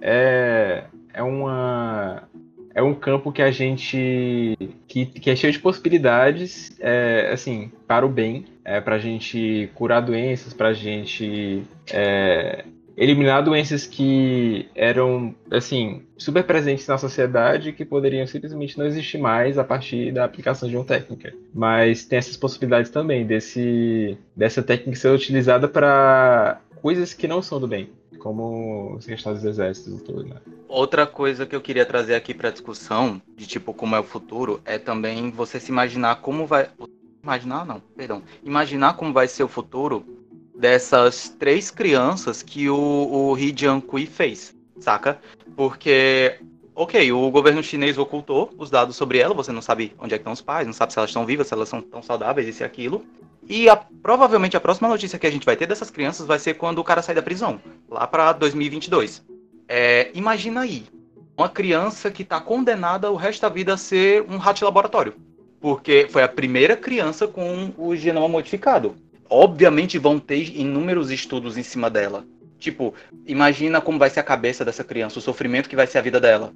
É, é uma. É um campo que a gente. que, que é cheio de possibilidades, é, assim, para o bem, é, para a gente curar doenças, para a gente é, eliminar doenças que eram, assim, super presentes na sociedade que poderiam simplesmente não existir mais a partir da aplicação de uma técnica. Mas tem essas possibilidades também desse, dessa técnica ser utilizada para coisas que não são do bem, como a questão dos exércitos e tudo, né? Outra coisa que eu queria trazer aqui para discussão, de tipo como é o futuro, é também você se imaginar como vai imaginar não, perdão, imaginar como vai ser o futuro dessas três crianças que o, o He fez, saca? Porque, ok, o governo chinês ocultou os dados sobre ela, você não sabe onde é que estão os pais, não sabe se elas estão vivas, se elas são tão saudáveis, isso e aquilo. E a, provavelmente a próxima notícia que a gente vai ter dessas crianças vai ser quando o cara sair da prisão, lá para 2022. É, imagina aí, uma criança que está condenada o resto da vida a ser um rato laboratório. Porque foi a primeira criança com o genoma modificado. Obviamente vão ter inúmeros estudos em cima dela. Tipo, imagina como vai ser a cabeça dessa criança, o sofrimento que vai ser a vida dela.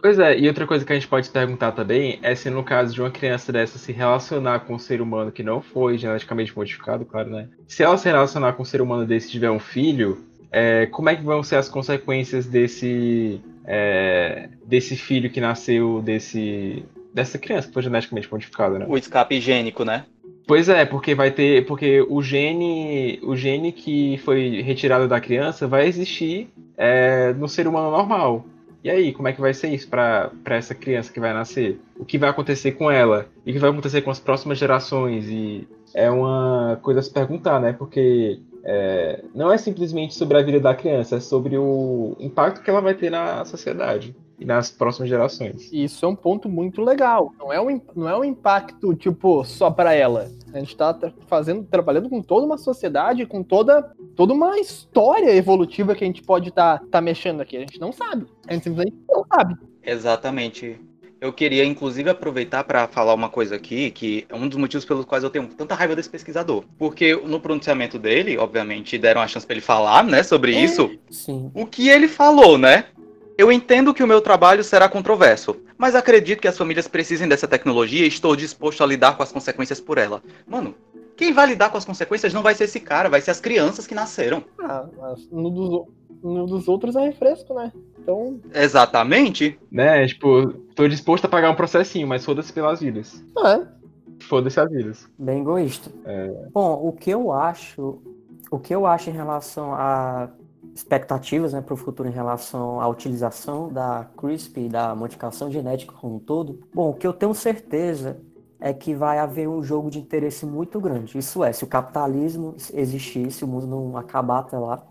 Pois é, e outra coisa que a gente pode perguntar também é se no caso de uma criança dessa se relacionar com um ser humano que não foi geneticamente modificado, claro, né? Se ela se relacionar com um ser humano desse e tiver um filho, é, como é que vão ser as consequências desse é, desse filho que nasceu desse dessa criança que foi geneticamente modificada, né? O escape higiênico, né? Pois é, porque vai ter, porque o gene, o gene que foi retirado da criança vai existir é, no ser humano normal. E aí, como é que vai ser isso para essa criança que vai nascer? O que vai acontecer com ela? E o que vai acontecer com as próximas gerações? E é uma coisa a se perguntar, né? Porque é, não é simplesmente sobre a vida da criança, é sobre o impacto que ela vai ter na sociedade e nas próximas gerações. Isso é um ponto muito legal. Não é um, não é um impacto, tipo, só para ela. A gente está fazendo, trabalhando com toda uma sociedade, com toda, toda uma história evolutiva que a gente pode estar tá, tá mexendo aqui. A gente não sabe. A gente simplesmente não sabe. Exatamente. Eu queria, inclusive, aproveitar para falar uma coisa aqui, que é um dos motivos pelos quais eu tenho tanta raiva desse pesquisador. Porque no pronunciamento dele, obviamente, deram a chance para ele falar, né, sobre É. isso. Sim. O que ele falou, né? Eu entendo que o meu trabalho será controverso, mas acredito que as famílias precisem dessa tecnologia e estou disposto a lidar com as consequências por ela. Mano, quem vai lidar com as consequências não vai ser esse cara, vai ser as crianças que nasceram. Ah, mas no dos, no dos outros é refresco, né? Então, Exatamente. Né? Tipo, tô disposto a pagar um processinho, mas foda-se pelas vidas. é. Foda-se as vidas. Bem egoísta. Bom, o que eu acho, o que eu acho em relação a expectativas né, para o futuro em relação à utilização da CRISPR e da modificação genética como um todo, bom, o que eu tenho certeza é que vai haver um jogo de interesse muito grande. Isso é, se o capitalismo existir, se o mundo não acabar até lá,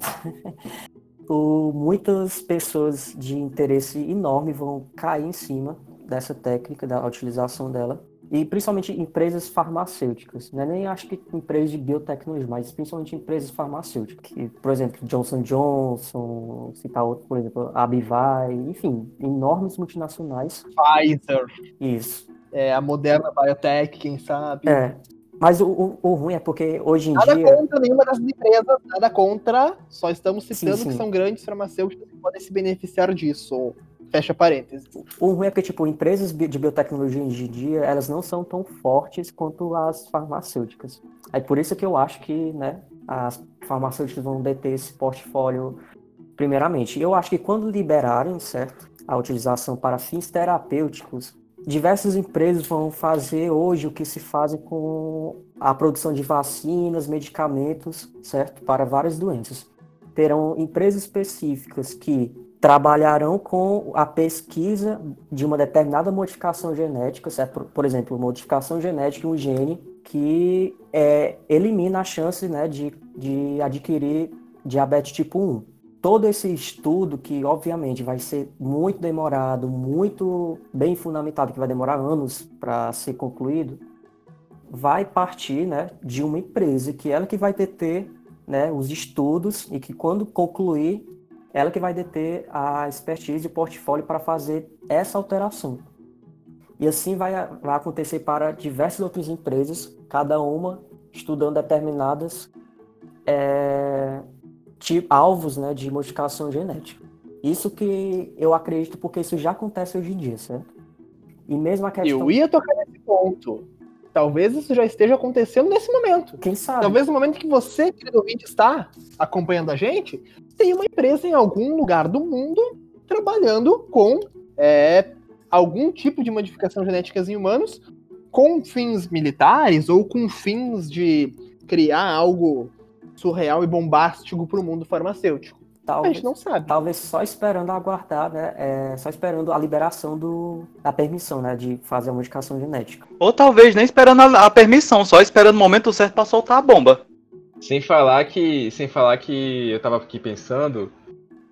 muitas pessoas de interesse enorme vão cair em cima dessa técnica, da utilização dela, e principalmente empresas farmacêuticas, né? nem acho que empresas de biotecnologia, mas principalmente empresas farmacêuticas, que, por exemplo, Johnson Johnson, citar outro, por exemplo, Abivai, enfim, enormes multinacionais. Pfizer, Isso. é, a Moderna Biotech, quem sabe. É. Mas o, o, o ruim é porque hoje em Nada dia. contra nenhuma das empresas, nada contra, só estamos citando Sim, sim. que são grandes farmacêuticas que podem se beneficiar disso. Fecha parênteses. O ruim é porque, tipo, empresas de biotecnologia hoje em dia, elas não são tão fortes quanto as farmacêuticas. É por isso que eu acho que, né, as farmacêuticas vão deter esse portfólio primeiramente. Eu acho que quando liberarem, certo, a utilização para fins terapêuticos, diversas empresas vão fazer hoje o que se faz com a produção de vacinas, medicamentos, certo, para várias doenças. Terão empresas específicas que trabalharão com a pesquisa de uma determinada modificação genética, certo? Por, por exemplo, modificação genética em um gene que é, elimina a chance né, de, de adquirir diabetes tipo 1. Todo esse estudo, que obviamente vai ser muito demorado, muito bem fundamentado, que vai demorar anos para ser concluído, vai partir né, de uma empresa que ela que vai deter né, os estudos e que quando concluir ela que vai deter a expertise e o portfólio para fazer essa alteração. E assim vai, vai acontecer para diversas outras empresas, cada uma estudando determinadas é, tipo, alvos né, de modificação genética. Isso que eu acredito, porque isso já acontece hoje em dia, certo? E mesmo a questão. Eu ia tocar nesse ponto. Talvez isso já esteja acontecendo nesse momento. Quem sabe? Talvez no momento que você, querido ouvinte, está acompanhando a gente, tem uma empresa em algum lugar do mundo trabalhando com é, algum tipo de modificação genética em humanos com fins militares ou com fins de criar algo surreal e bombástico para o mundo farmacêutico. A Talvez, gente não sabe. talvez só esperando aguardar, né? é, só esperando a liberação do, da permissão, né? De fazer a modificação genética. Ou talvez nem esperando a, a permissão, só esperando o momento certo pra soltar a bomba. Sem falar que, sem falar que eu tava aqui pensando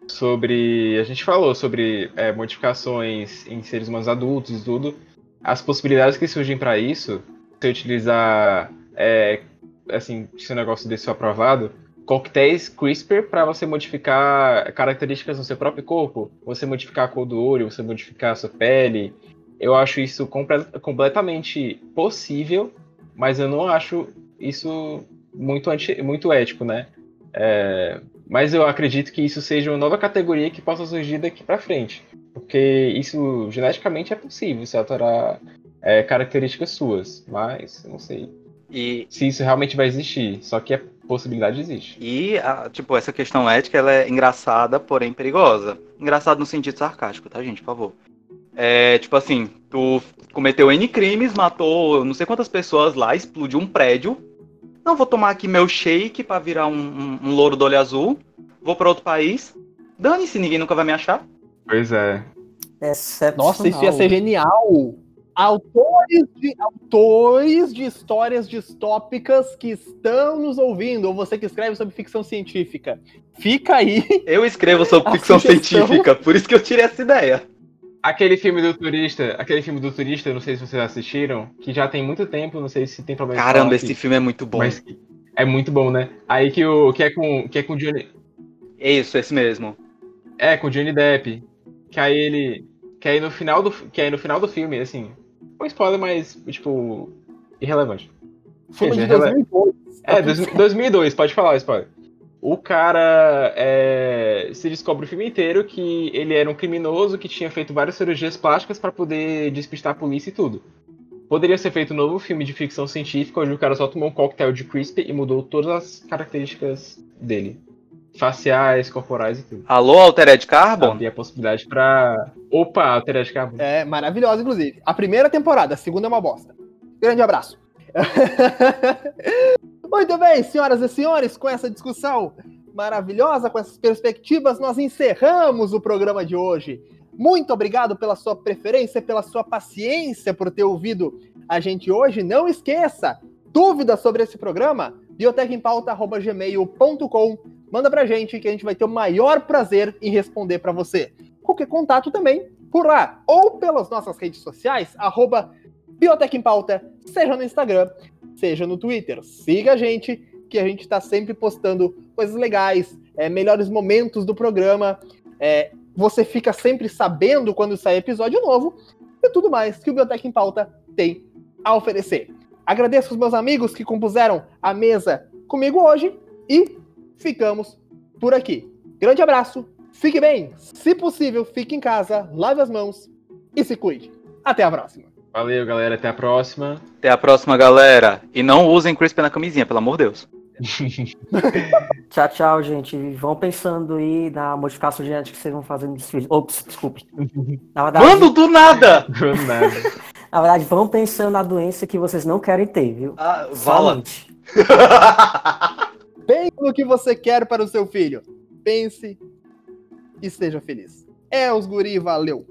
sobre, a gente falou sobre é, modificações em seres humanos adultos e tudo, as possibilidades que surgem para isso, se utilizar, é, assim, se o negócio desse for aprovado, coquetéis CRISPR para você modificar características no seu próprio corpo, você modificar a cor do olho, você modificar a sua pele. Eu acho isso comple completamente possível, mas eu não acho isso muito, anti muito ético, né? É, mas eu acredito que isso seja uma nova categoria que possa surgir daqui para frente. Porque isso geneticamente é possível, se alterar é, características suas. Mas, não sei. E, Se isso realmente vai existir. Só que a possibilidade existe. e a- tipo, essa questão ética, ela é engraçada, porém perigosa. Engraçado no sentido sarcástico, tá, gente? Por favor. É, tipo assim, tu cometeu N crimes, matou não sei quantas pessoas lá, explodiu um prédio. Não, vou tomar aqui meu shake pra virar um, um, um louro do olho azul. Vou pra outro país. Dane-se, ninguém nunca vai me achar. Pois é. Nossa, isso ia ser genial! Autores de, autores de histórias distópicas que estão nos ouvindo, ou você que escreve sobre ficção científica, fica aí. Eu escrevo sobre ficção sugestão- científica, por isso que eu tirei essa ideia. Aquele filme do turista, aquele filme do turista, não sei se vocês assistiram, que já tem muito tempo, não sei se tem problema de Caramba, esse aqui, filme é muito bom. Mas é muito bom, né? Aí que o que é com que é com o Johnny, É isso, esse mesmo. é com o Johnny Depp, que aí ele que aí no final do que aí no final do filme, assim, um spoiler mais tipo irrelevante. Filme de Quer dizer, 2002. É, Tá dois- tudo certo. 2002, pode falar, spoiler. O cara é, se descobre o filme inteiro que ele era um criminoso que tinha feito várias cirurgias plásticas para poder despistar a polícia e tudo. Poderia ser feito um novo filme de ficção científica onde o cara só tomou um coquetel de CRISPR e mudou todas as características dele. Faciais, corporais e tudo. Alô, Altered Carbon? Havia a possibilidade pra. Opa, alterar de carbono. É, maravilhosa, inclusive. A primeira temporada, a segunda é uma bosta. Grande abraço. Muito bem, senhoras e senhores, com essa discussão maravilhosa, com essas perspectivas, nós encerramos o programa de hoje. Muito obrigado pela sua preferência, pela sua paciência por ter ouvido a gente hoje. Não esqueça, dúvidas sobre esse programa? biotecempauta.gmail.com Manda pra gente que a gente vai ter o maior prazer em responder para você. Qualquer contato também por lá, ou pelas nossas redes sociais, arroba Biotech em Pauta, seja no Instagram, seja no Twitter. Siga a gente, que a gente está sempre postando coisas legais, é, melhores momentos do programa. é, você fica sempre sabendo quando sai episódio novo e tudo mais que o Biotech em Pauta tem a oferecer. Agradeço os meus amigos que compuseram a mesa comigo hoje e ficamos por aqui. Grande abraço, fique bem, se possível, fique em casa, lave as mãos e se cuide. Até a próxima. Valeu, galera. Até a próxima. Até a próxima, galera. E não usem CRISPR na camisinha, pelo amor de Deus. Tchau, tchau, gente. Vão pensando aí na modificação genética que vocês vão fazer nos filhos. Ops, desculpe. Na verdade, Quando do nada! Do nada. na verdade, vão pensando na doença que vocês não querem ter, viu? Ah, vala. Pense no que você quer para o seu filho. Pense e seja feliz. É os guri, valeu.